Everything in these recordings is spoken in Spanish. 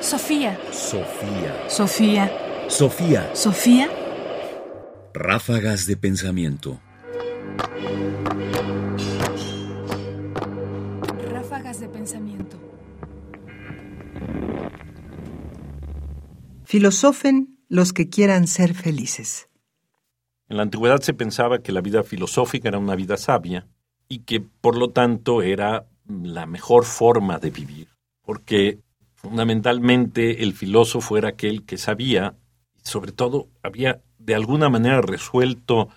Sofía. Sofía. Sofía. Sofía. Sofía. Ráfagas de pensamiento. Ráfagas de pensamiento. Filosofen los que quieran ser felices. En la antigüedad se pensaba que la vida filosófica era una vida sabia y que por lo tanto era la mejor forma de vivir, porque fundamentalmente el filósofo era aquel que sabía, sobre todo había de alguna manera resuelto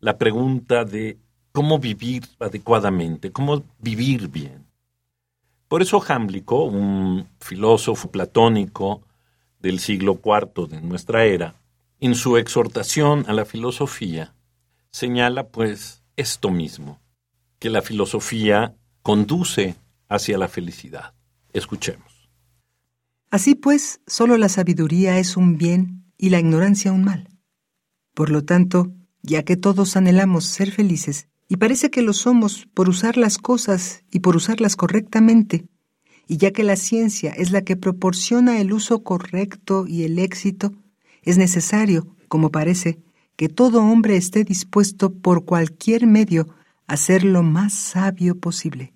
la pregunta de cómo vivir adecuadamente, cómo vivir bien. Por eso Jámblico, un filósofo platónico del siglo IV de nuestra era, en su exhortación a la filosofía, señala pues esto mismo, que la filosofía conduce hacia la felicidad. Escuchemos. Así pues, solo la sabiduría es un bien y la ignorancia un mal. Por lo tanto, ya que todos anhelamos ser felices, y parece que lo somos por usar las cosas y por usarlas correctamente, y ya que la ciencia es la que proporciona el uso correcto y el éxito, es necesario, como parece, que todo hombre esté dispuesto por cualquier medio a ser lo más sabio posible,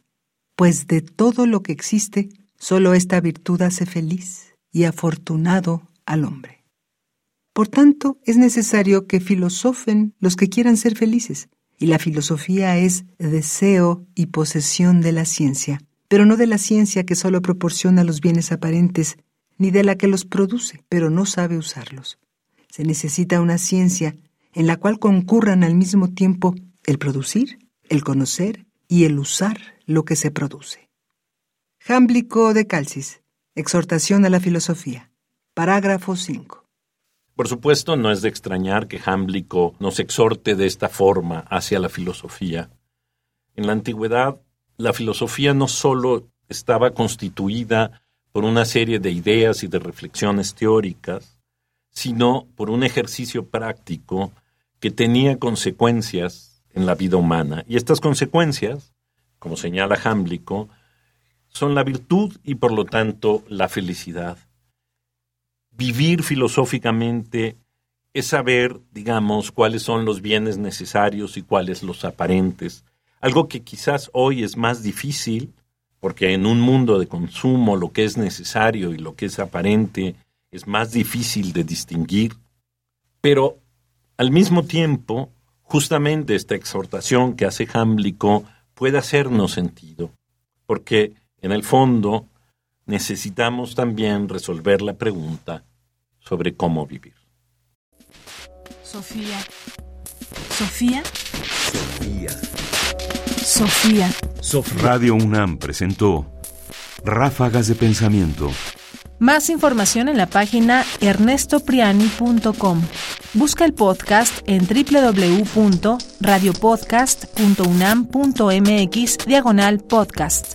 pues de todo lo que existe, solo esta virtud hace feliz y afortunado al hombre. Por tanto, es necesario que filosofen los que quieran ser felices, y la filosofía es deseo y posesión de la ciencia, pero no de la ciencia que solo proporciona los bienes aparentes, ni de la que los produce, pero no sabe usarlos. Se necesita una ciencia en la cual concurran al mismo tiempo el producir, el conocer y el usar lo que se produce. Jámblico de Calcis, Exhortación a la Filosofía, parágrafo 5. Por supuesto, no es de extrañar que Jámblico nos exhorte de esta forma hacia la filosofía. En la antigüedad, la filosofía no sólo estaba constituida por una serie de ideas y de reflexiones teóricas, sino por un ejercicio práctico que tenía consecuencias en la vida humana. Y estas consecuencias, como señala Jámblico, son la virtud y por lo tanto la felicidad. Vivir filosóficamente es saber, digamos, cuáles son los bienes necesarios y cuáles los aparentes, algo que quizás hoy es más difícil, porque en un mundo de consumo lo que es necesario y lo que es aparente es más difícil de distinguir, pero al mismo tiempo, justamente esta exhortación que hace Jámblico puede hacernos sentido, porque en el fondo necesitamos también resolver la pregunta sobre cómo vivir. Sofía. Sofía. Sofía. Sofía. Radio UNAM presentó Ráfagas de Pensamiento. Más información en la página ernestopriani.com. Busca el podcast en www.radiopodcast.unam.mx diagonal podcast.